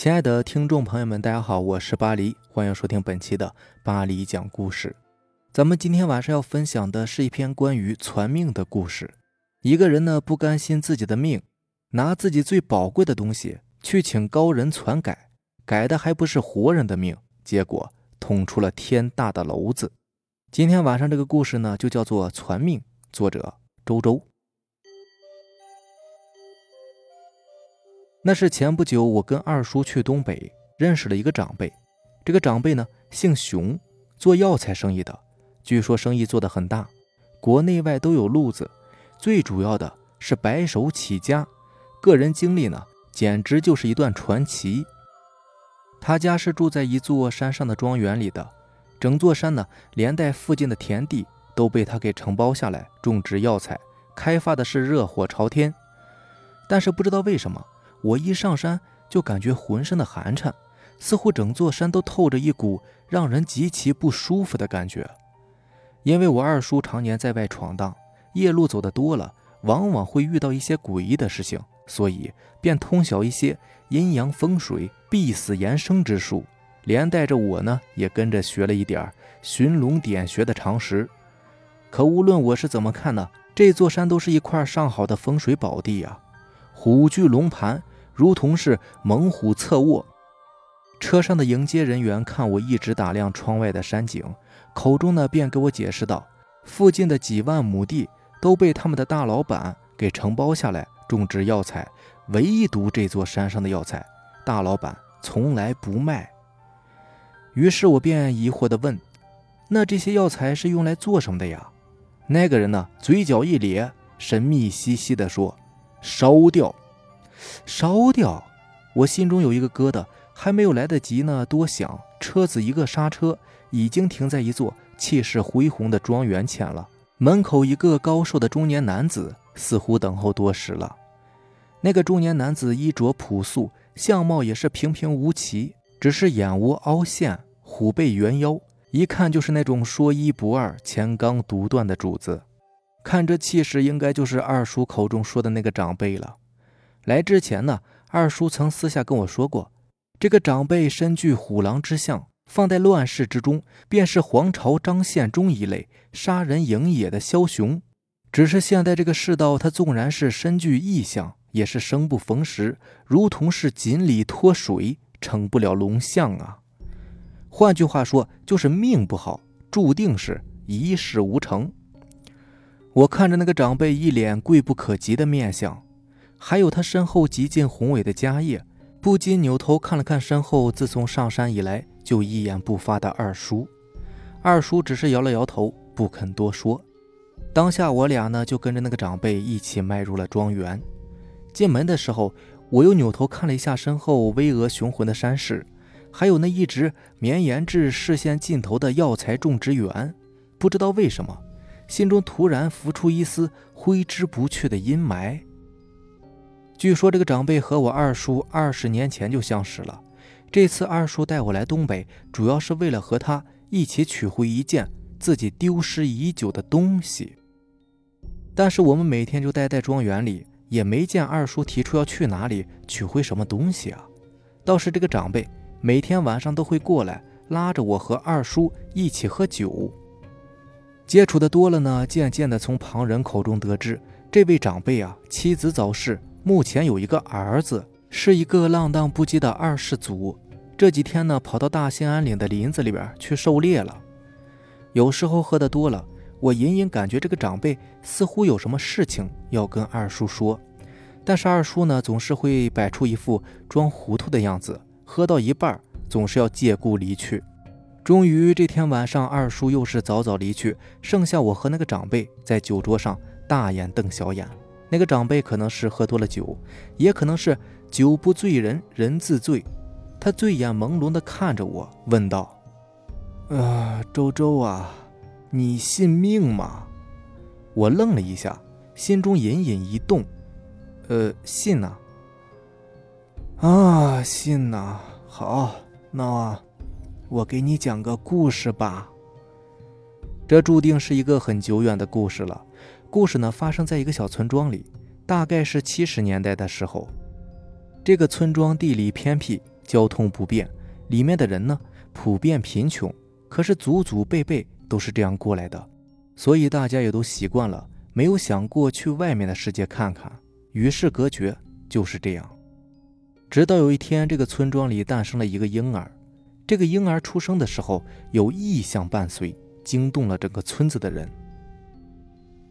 亲爱的听众朋友们，大家好，我是巴黎，欢迎收听本期的巴黎讲故事。咱们今天晚上要分享的是一篇关于传命的故事。一个人呢不甘心自己的命，拿自己最宝贵的东西去请高人传改，改的还不是活人的命，结果捅出了天大的篓子。今天晚上这个故事呢，就叫做传命，作者周周。那是前不久，我跟二叔去东北，认识了一个长辈。这个长辈呢，姓熊，做药材生意的。据说生意做得很大，国内外都有路子。最主要的是白手起家，个人经历呢，简直就是一段传奇。他家是住在一座山上的庄园里的，整座山呢，连带附近的田地都被他给承包下来，种植药材，开发的是热火朝天。但是不知道为什么。我一上山就感觉浑身的寒颤，似乎整座山都透着一股让人极其不舒服的感觉。因为我二叔常年在外闯荡，夜路走得多了，往往会遇到一些诡异的事情，所以便通晓一些阴阳风水、必死延生之术，连带着我呢也跟着学了一点寻龙点穴的常识。可无论我是怎么看呢，这座山都是一块上好的风水宝地啊，虎踞龙盘。如同是猛虎侧卧。车上的迎接人员看我一直打量窗外的山景，口中呢便给我解释道：“附近的几万亩地都被他们的大老板给承包下来种植药材，唯独这座山上的药材，大老板从来不卖。”于是我便疑惑地问：“那这些药材是用来做什么的呀？”那个人呢嘴角一咧，神秘兮兮地说：“烧掉。”烧掉！我心中有一个疙瘩，还没有来得及呢多想，车子一个刹车，已经停在一座气势恢宏的庄园前了。门口一个高瘦的中年男子似乎等候多时了。那个中年男子衣着朴素，相貌也是平平无奇，只是眼窝凹陷，虎背猿腰，一看就是那种说一不二、钱刚独断的主子。看这气势，应该就是二叔口中说的那个长辈了。来之前呢，二叔曾私下跟我说过，这个长辈身具虎狼之相，放在乱世之中，便是皇朝张献忠一类杀人营野的枭雄。只是现在这个世道，他纵然是身具异象，也是生不逢时，如同是锦鲤脱水，成不了龙象啊。换句话说，就是命不好，注定是一事无成。我看着那个长辈一脸贵不可及的面相。还有他身后极尽宏伟的家业，不禁扭头看了看身后自从上山以来就一言不发的二叔。二叔只是摇了摇头，不肯多说。当下我俩呢，就跟着那个长辈一起迈入了庄园。进门的时候，我又扭头看了一下身后巍峨雄浑的山势，还有那一直绵延至视线尽头的药材种植园。不知道为什么，心中突然浮出一丝挥之不去的阴霾。据说这个长辈和我二叔二十年前就相识了。这次二叔带我来东北，主要是为了和他一起取回一件自己丢失已久的东西。但是我们每天就待在庄园里，也没见二叔提出要去哪里取回什么东西啊。倒是这个长辈每天晚上都会过来，拉着我和二叔一起喝酒。接触的多了呢，渐渐的从旁人口中得知，这位长辈啊，妻子早逝。目前有一个儿子，是一个浪荡不羁的二世祖。这几天呢，跑到大兴安岭的林子里边去狩猎了。有时候喝的多了，我隐隐感觉这个长辈似乎有什么事情要跟二叔说，但是二叔呢，总是会摆出一副装糊涂的样子。喝到一半，总是要借故离去。终于这天晚上，二叔又是早早离去，剩下我和那个长辈在酒桌上大眼瞪小眼。那个长辈可能是喝多了酒，也可能是酒不醉人人自醉。他醉眼朦胧地看着我，问道：“呃，周周啊，你信命吗？”我愣了一下，心中隐隐一动：“呃，信呐。”啊，信呐。好，那我给你讲个故事吧。这注定是一个很久远的故事了。故事呢，发生在一个小村庄里，大概是七十年代的时候。这个村庄地理偏僻，交通不便，里面的人呢普遍贫穷，可是祖祖辈辈都是这样过来的，所以大家也都习惯了，没有想过去外面的世界看看，与世隔绝就是这样。直到有一天，这个村庄里诞生了一个婴儿，这个婴儿出生的时候有异象伴随，惊动了整个村子的人。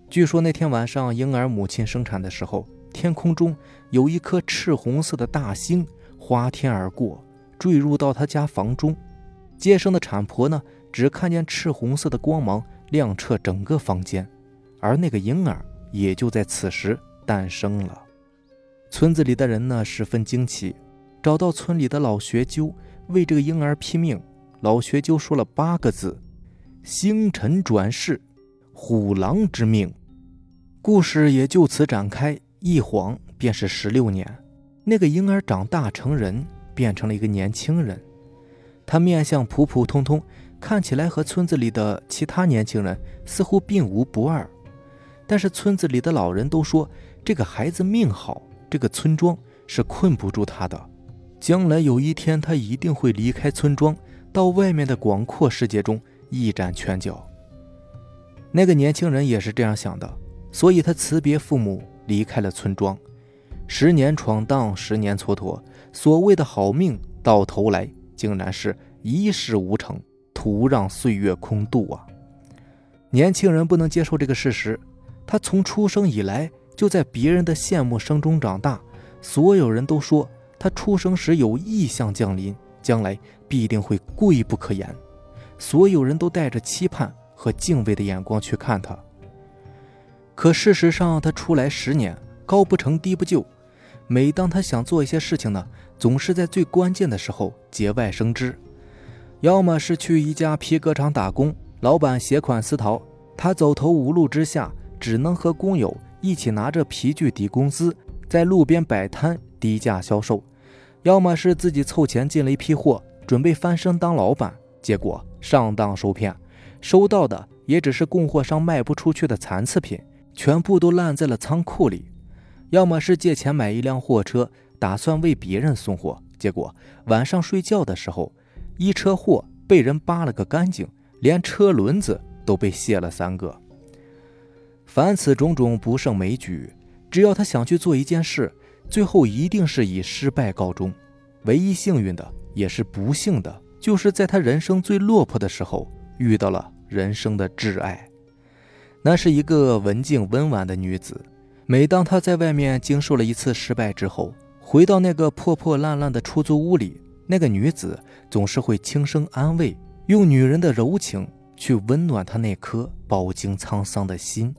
据说那天晚上，婴儿母亲生产的时候，天空中有一颗赤红色的大星划天而过，坠入到她家房中。接生的产婆呢，只看见赤红色的光芒亮彻整个房间，而那个婴儿也就在此时诞生了。村子里的人呢，十分惊奇，找到村里的老学究为这个婴儿拼命。老学究说了八个字：“星辰转世，虎狼之命。”故事也就此展开，一晃便是十六年。那个婴儿长大成人，变成了一个年轻人。他面相普普通通，看起来和村子里的其他年轻人似乎并无不二。但是村子里的老人都说，这个孩子命好，这个村庄是困不住他的。将来有一天，他一定会离开村庄，到外面的广阔世界中一展拳脚。那个年轻人也是这样想的。所以他辞别父母，离开了村庄。十年闯荡，十年蹉跎，所谓的好命，到头来竟然是一事无成，徒让岁月空度啊！年轻人不能接受这个事实。他从出生以来就在别人的羡慕声中长大，所有人都说他出生时有异象降临，将来必定会贵不可言。所有人都带着期盼和敬畏的眼光去看他。可事实上，他出来十年，高不成低不就。每当他想做一些事情呢，总是在最关键的时候节外生枝。要么是去一家皮革厂打工，老板携款私逃，他走投无路之下，只能和工友一起拿着皮具抵工资，在路边摆摊低价销售；要么是自己凑钱进了一批货，准备翻身当老板，结果上当受骗，收到的也只是供货商卖不出去的残次品。全部都烂在了仓库里，要么是借钱买一辆货车，打算为别人送货，结果晚上睡觉的时候，一车货被人扒了个干净，连车轮子都被卸了三个。凡此种种不胜枚举，只要他想去做一件事，最后一定是以失败告终。唯一幸运的，也是不幸的，就是在他人生最落魄的时候，遇到了人生的挚爱。那是一个文静温婉的女子。每当她在外面经受了一次失败之后，回到那个破破烂烂的出租屋里，那个女子总是会轻声安慰，用女人的柔情去温暖她那颗饱经沧桑的心。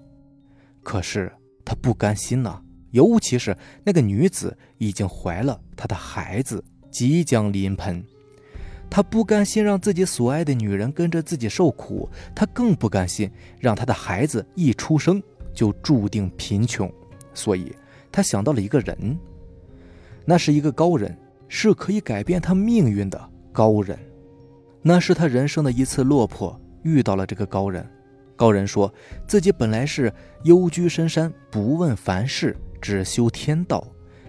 可是她不甘心呐，尤其是那个女子已经怀了她的孩子，即将临盆。他不甘心让自己所爱的女人跟着自己受苦，他更不甘心让他的孩子一出生就注定贫穷，所以他想到了一个人，那是一个高人，是可以改变他命运的高人。那是他人生的一次落魄，遇到了这个高人。高人说自己本来是幽居深山，不问凡事，只修天道，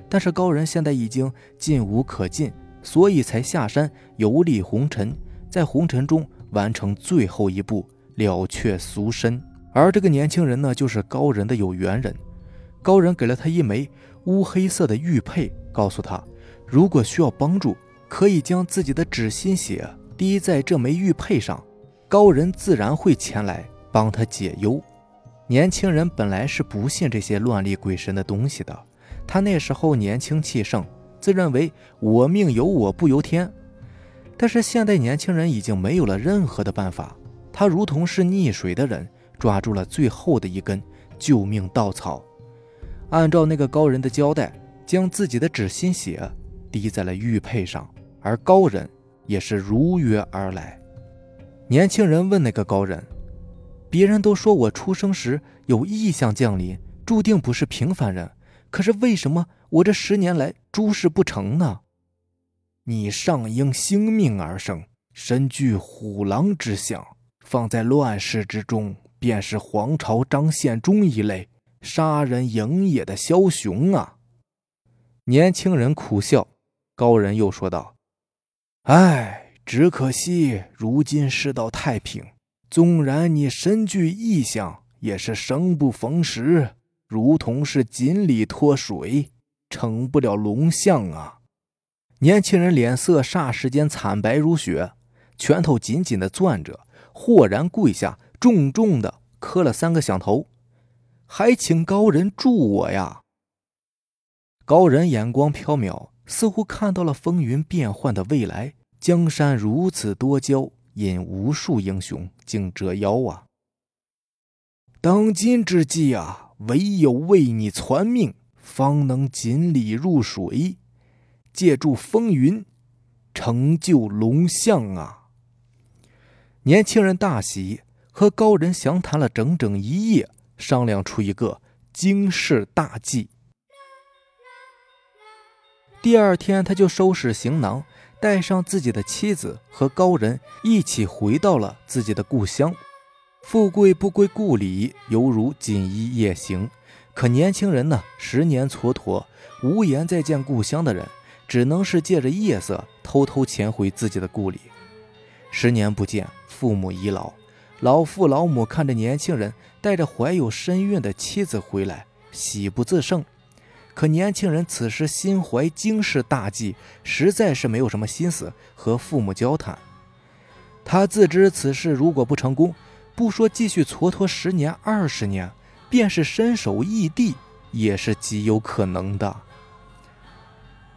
但是高人现在已经进无可进。所以才下山游历红尘，在红尘中完成最后一步，了却俗身。而这个年轻人呢，就是高人的有缘人。高人给了他一枚乌黑色的玉佩，告诉他，如果需要帮助，可以将自己的纸心血滴在这枚玉佩上，高人自然会前来帮他解忧。年轻人本来是不信这些乱立鬼神的东西的，他那时候年轻气盛。自认为我命由我不由天，但是现代年轻人已经没有了任何的办法。他如同是溺水的人，抓住了最后的一根救命稻草，按照那个高人的交代，将自己的纸心血滴在了玉佩上，而高人也是如约而来。年轻人问那个高人：“别人都说我出生时有异象降临，注定不是平凡人，可是为什么？”我这十年来诸事不成呢？你上应星命而生，身具虎狼之相，放在乱世之中，便是皇朝张献忠一类杀人营野的枭雄啊！年轻人苦笑，高人又说道：“唉，只可惜如今世道太平，纵然你身具异象，也是生不逢时，如同是锦鲤脱水，成不了龙象啊！年轻人脸色霎时间惨白如雪，拳头紧紧的攥着，豁然跪下，重重的磕了三个响头，还请高人助我呀！高人眼光飘渺。似乎看到了风云变幻的未来。江山如此多娇，引无数英雄竞折腰啊！当今之计啊，唯有为你传命，方能锦鲤入水，借助风云，成就龙象啊！年轻人大喜，和高人详谈了整整一夜，商量出一个惊世大计。第二天，他就收拾行囊，带上自己的妻子和高人一起回到了自己的故乡。富贵不归故里，犹如锦衣夜行。可年轻人呢，十年蹉跎，无颜再见故乡的人，只能是借着夜色偷偷潜回自己的故里。十年不见，父母已老，老父老母看着年轻人带着怀有身孕的妻子回来，喜不自胜。可年轻人此时心怀惊世大计，实在是没有什么心思和父母交谈。他自知此事如果不成功，不说继续蹉跎十年二十年，便是身首异地也是极有可能的。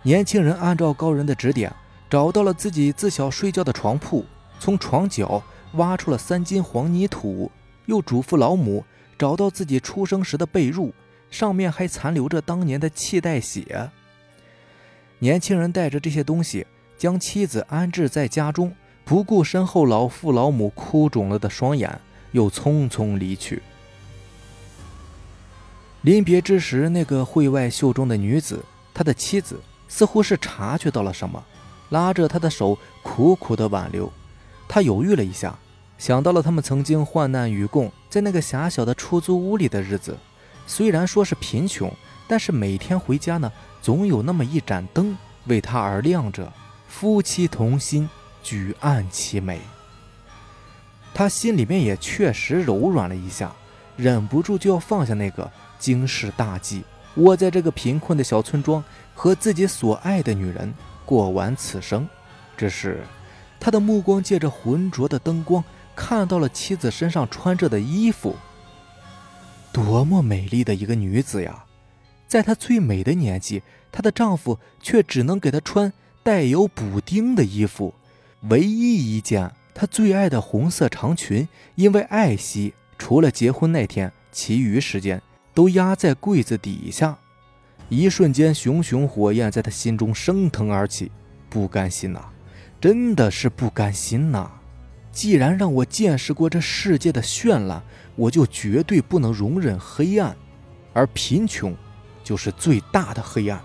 年轻人按照高人的指点，找到了自己自小睡觉的床铺，从床角挖出了三斤黄泥土，又嘱咐老母找到自己出生时的被褥。上面还残留着当年的气带血。年轻人带着这些东西，将妻子安置在家中，不顾身后老父老母哭肿了的双眼，又匆匆离去。临别之时，那个会外秀中的女子，他的妻子，似乎是察觉到了什么，拉着他的手，苦苦的挽留。他犹豫了一下，想到了他们曾经患难与共，在那个狭小的出租屋里的日子。虽然说是贫穷，但是每天回家呢，总有那么一盏灯为他而亮着，夫妻同心，举案齐眉。他心里面也确实柔软了一下，忍不住就要放下那个惊世大计，窝在这个贫困的小村庄，和自己所爱的女人过完此生。只是他的目光借着浑浊的灯光，看到了妻子身上穿着的衣服。多么美丽的一个女子呀！在她最美的年纪，她的丈夫却只能给她穿带有补丁的衣服。唯一一件她最爱的红色长裙，因为爱惜，除了结婚那天，其余时间都压在柜子底下。一瞬间，熊熊火焰在他心中升腾而起，不甘心呐，真的是不甘心呐！既然让我见识过这世界的绚烂。我就绝对不能容忍黑暗，而贫穷就是最大的黑暗。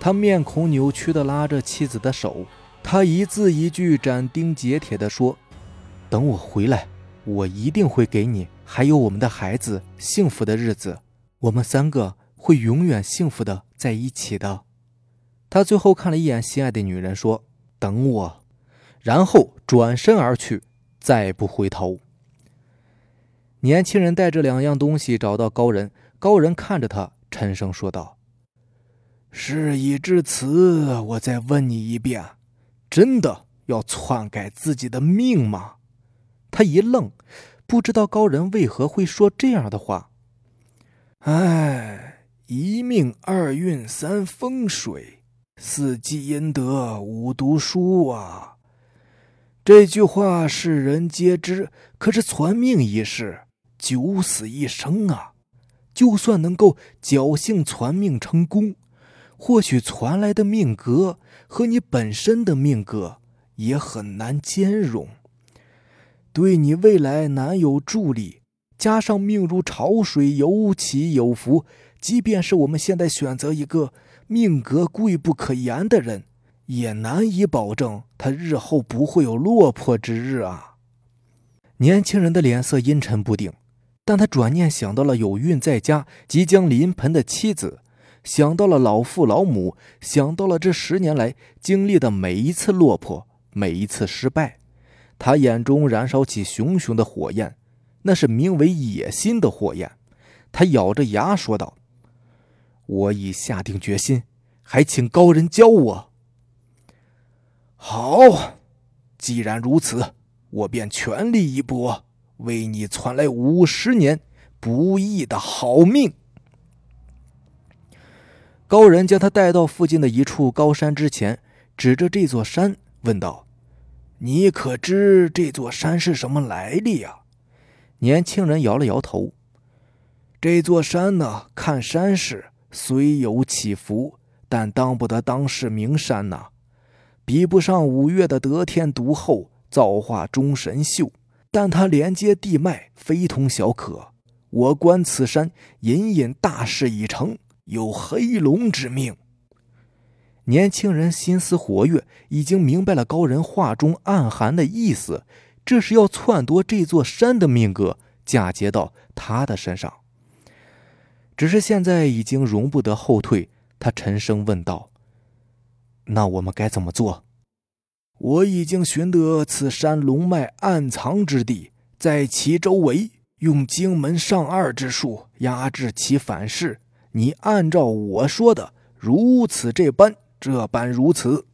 他面孔扭曲地拉着妻子的手，他一字一句斩钉截铁地说：“等我回来，我一定会给你还有我们的孩子幸福的日子，我们三个会永远幸福的在一起的。”他最后看了一眼心爱的女人，说：“等我。”然后转身而去，再不回头。年轻人带着两样东西找到高人，高人看着他，沉声说道：“事已至此，我再问你一遍，真的要篡改自己的命吗？”他一愣，不知道高人为何会说这样的话。哎，一命二运三风水，四积阴德五读书啊！这句话世人皆知，可是传命一事。九死一生啊！就算能够侥幸传命成功，或许传来的命格和你本身的命格也很难兼容，对你未来难有助力。加上命如潮水，有起有伏，即便是我们现在选择一个命格贵不可言的人，也难以保证他日后不会有落魄之日啊！年轻人的脸色阴沉不定。但他转念想到了有孕在家、即将临盆的妻子，想到了老父老母，想到了这十年来经历的每一次落魄，每一次失败。他眼中燃烧起熊熊的火焰，那是名为野心的火焰。他咬着牙说道：“我已下定决心，还请高人教我。”好，既然如此，我便全力一搏，为你传来五十年不易的好命。高人将他带到附近的一处高山之前，指着这座山问道：“你可知这座山是什么来历呀？”年轻人摇了摇头：“这座山呢，看山势虽有起伏，但当不得当是名山呐，比不上五岳的得天独厚，造化钟神秀。但它连接地脉，非同小可。我观此山，隐隐大事已成。”有黑龙之命。年轻人心思活跃，已经明白了高人话中暗含的意思，这是要篡夺这座山的命格，嫁接到他的身上。只是现在已经容不得后退，他沉声问道：“那我们该怎么做？”我已经寻得此山龙脉暗藏之地，在其周围用荆门上二之术压制其反噬。你按照我说的，如此这般，这般如此。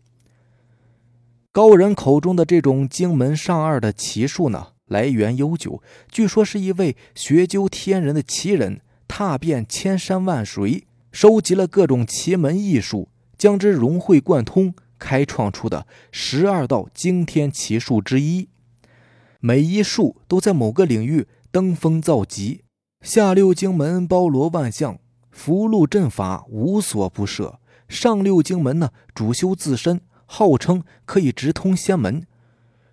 高人口中的这种荆门上二的奇术呢，来源悠久，据说是一位学究天人的奇人，踏遍千山万水，收集了各种奇门异术，将之融会贯通，开创出的十二道惊天奇术之一。每一术都在某个领域登峰造极，下六经门包罗万象。符箓阵法无所不涉，上六经门呢主修自身，号称可以直通仙门。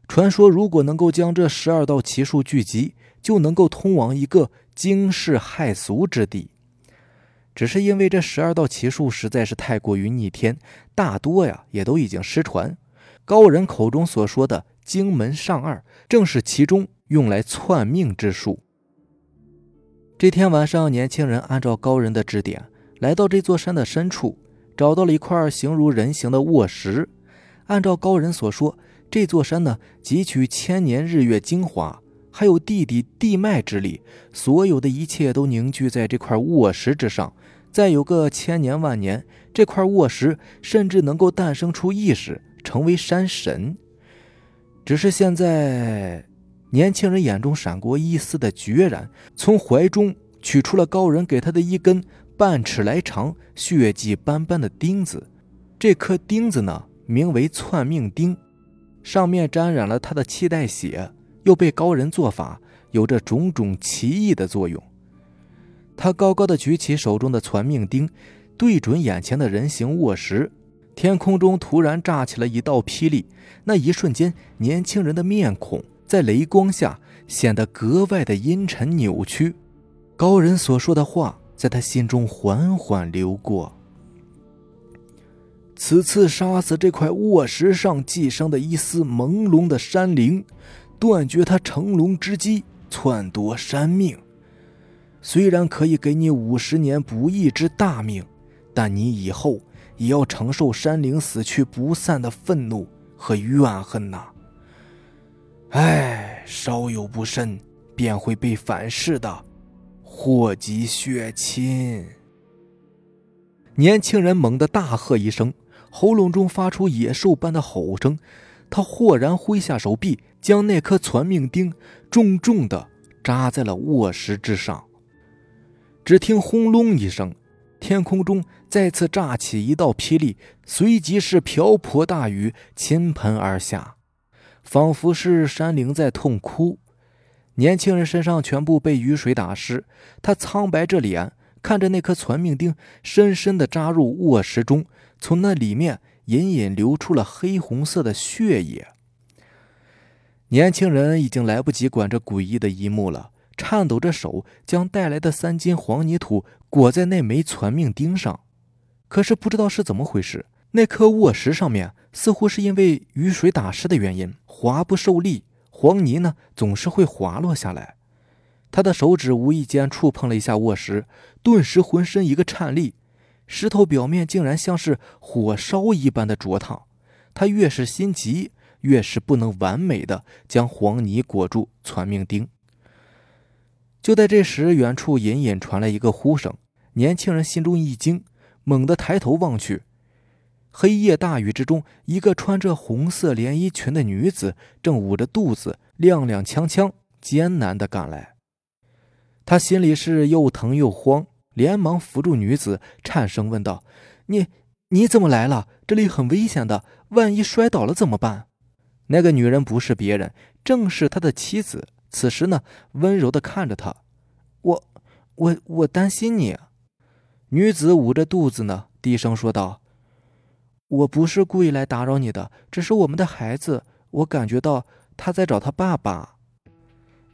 传说如果能够将这十二道奇术聚集，就能够通往一个惊世骇俗之地。只是因为这十二道奇术实在是太过于逆天，大多呀也都已经失传。高人口中所说的经门上二，正是其中用来篡命之术。这天晚上，年轻人按照高人的指点，来到这座山的深处，找到了一块形如人形的卧石。按照高人所说，这座山呢，汲取千年日月精华，还有地底地脉之力，所有的一切都凝聚在这块卧石之上。再有个千年万年，这块卧石甚至能够诞生出意识，成为山神。只是现在。年轻人眼中闪过一丝的决然，从怀中取出了高人给他的一根半尺来长、血迹斑斑的钉子。这颗钉子呢，名为篡命钉，上面沾染了他的气带血，又被高人做法，有着种种奇异的作用。他高高的举起手中的篡命钉，对准眼前的人形卧石，天空中突然炸起了一道霹雳。那一瞬间，年轻人的面孔。在雷光下显得格外的阴沉扭曲，高人所说的话在他心中缓缓流过。此次杀死这块卧石上寄生的一丝朦胧的山灵，断绝他成龙之机，篡夺山命。虽然可以给你五十年不义之大命，但你以后也要承受山灵死去不散的愤怒和怨恨呐。唉，稍有不慎，便会被反噬的，祸及血亲。年轻人猛地大喝一声，喉咙中发出野兽般的吼声。他豁然挥下手臂，将那颗传命钉重重的扎在了卧石之上。只听轰隆一声，天空中再次炸起一道霹雳，随即是瓢泼大雨倾盆而下。仿佛是山灵在痛哭，年轻人身上全部被雨水打湿，他苍白着脸看着那颗传命钉深深地扎入卧石中，从那里面隐隐流出了黑红色的血液。年轻人已经来不及管这诡异的一幕了，颤抖着手将带来的三斤黄泥土裹在那枚传命钉上，可是不知道是怎么回事。那颗卧石上面似乎是因为雨水打湿的原因，滑不受力，黄泥呢总是会滑落下来。他的手指无意间触碰了一下卧石，顿时浑身一个颤栗，石头表面竟然像是火烧一般的灼烫。他越是心急，越是不能完美的将黄泥裹住攒命钉。就在这时，远处隐隐传来一个呼声，年轻人心中一惊，猛地抬头望去，黑夜大雨之中，一个穿着红色连衣裙的女子正捂着肚子，踉踉跄跄，艰难地赶来。他心里是又疼又慌。连忙扶住女子，颤声问道：“你你怎么来了？这里很危险的，万一摔倒了怎么办？”那个女人不是别人，正是他的妻子。此时呢，温柔的看着他：“我我我担心你。”女子捂着肚子呢，低声说道：“我不是故意来打扰你的，只是我们的孩子，我感觉到他在找他爸爸。”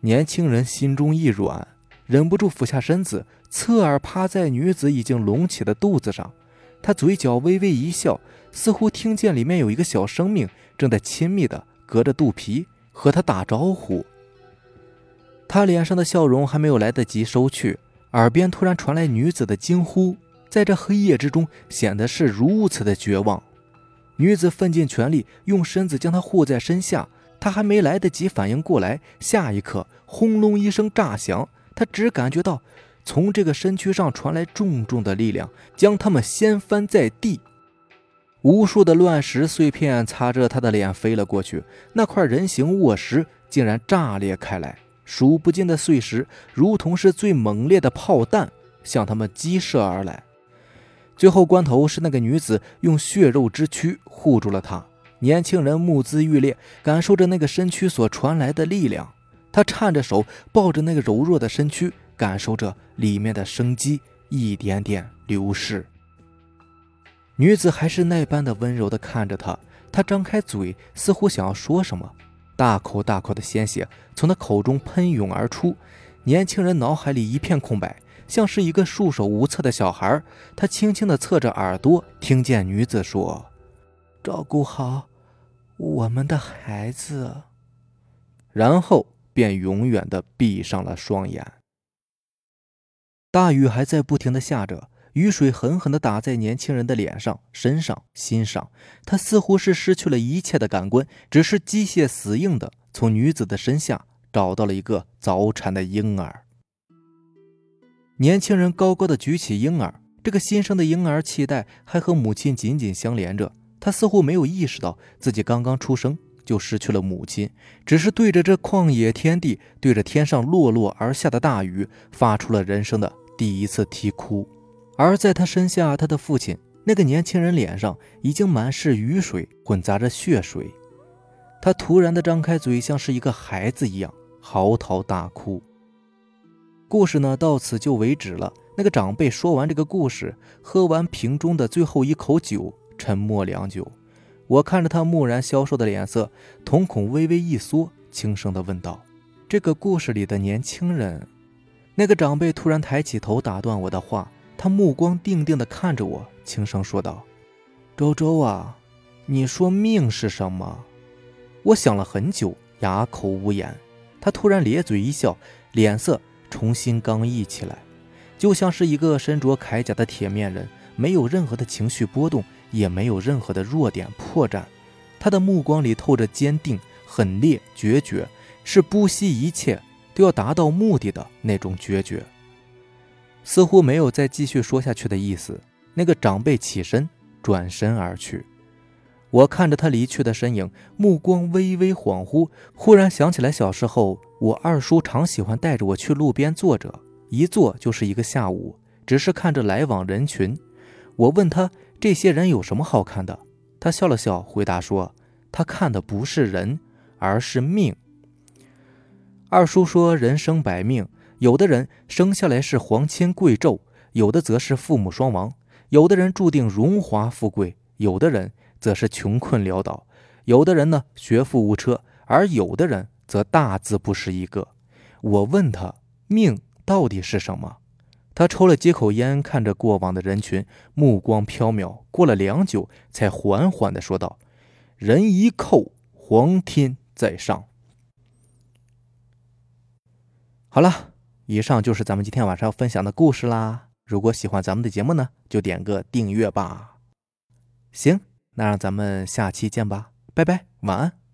年轻人心中一软，忍不住俯下身子。侧耳趴在女子已经隆起的肚子上，他嘴角微微一笑，似乎听见里面有一个小生命正在亲密的隔着肚皮和他打招呼。他脸上的笑容还没有来得及收去，耳边突然传来女子的惊呼，在这黑夜之中显得是如此的绝望。女子奋尽全力用身子将他护在身下，他还没来得及反应过来，下一刻轰隆一声炸响，他只感觉到。从这个身躯上传来重重的力量，将他们掀翻在地。无数的乱石碎片擦着他的脸飞了过去，那块人形卧石竟然炸裂开来，数不尽的碎石如同是最猛烈的炮弹向他们激射而来。最后关头是那个女子用血肉之躯护住了他。年轻人目眦欲裂，感受着那个身躯所传来的力量，他颤着手抱着那个柔弱的身躯。感受着里面的生机一点点流逝，女子还是那般的温柔的看着他。他张开嘴，似乎想要说什么，大口大口的鲜血从他口中喷涌而出。年轻人脑海里一片空白，像是一个束手无策的小孩。他轻轻的侧着耳朵，听见女子说：“照顾好我们的孩子。”然后便永远的闭上了双眼。大雨还在不停的下着，雨水狠狠的打在年轻人的脸上、身上、心上。他似乎是失去了一切的感官，只是机械死硬的从女子的身下找到了一个早产的婴儿。年轻人高高的举起婴儿，这个新生的婴儿脐带还和母亲紧紧相连着。他似乎没有意识到自己刚刚出生就失去了母亲，只是对着这旷野天地，对着天上落落而下的大雨，发出了人生的。第一次啼哭，而在他身下，他的父亲那个年轻人脸上已经满是雨水，混杂着血水。他突然的张开嘴，像是一个孩子一样嚎啕大哭。故事呢，到此就为止了。那个长辈说完这个故事，喝完瓶中的最后一口酒，沉默良久。我看着他木然消瘦的脸色，瞳孔微微一缩，轻声的问道：“这个故事里的年轻人？”那个长辈突然抬起头，打断我的话。他目光定定地看着我，轻声说道：“周周啊，你说命是什么？”我想了很久，哑口无言。他突然咧嘴一笑，脸色重新刚毅起来，就像是一个身着铠甲的铁面人，没有任何的情绪波动，也没有任何的弱点破绽。他的目光里透着坚定、狠烈、决绝，是不惜一切。都要达到目的的那种决绝，似乎没有再继续说下去的意思。那个长辈起身，转身而去。我看着他离去的身影，目光微微恍惚，忽然想起来小时候，我二叔常喜欢带着我去路边坐着，一坐就是一个下午，只是看着来往人群。我问他这些人有什么好看的，他笑了笑，回答说：“他看的不是人，而是命。”二叔说：“人生百命，有的人生下来是皇亲贵胄，有的则是父母双亡；有的人注定荣华富贵，有的人则是穷困潦倒；有的人呢，学富五车，而有的人则大字不识一个。”我问他：“命到底是什么？”他抽了几口烟，看着过往的人群，目光飘渺。过了良久，才缓缓地说道：“人一叩，皇天在上。”好了，以上就是咱们今天晚上要分享的故事啦。如果喜欢咱们的节目呢，就点个订阅吧。行，那让咱们下期见吧，拜拜，晚安。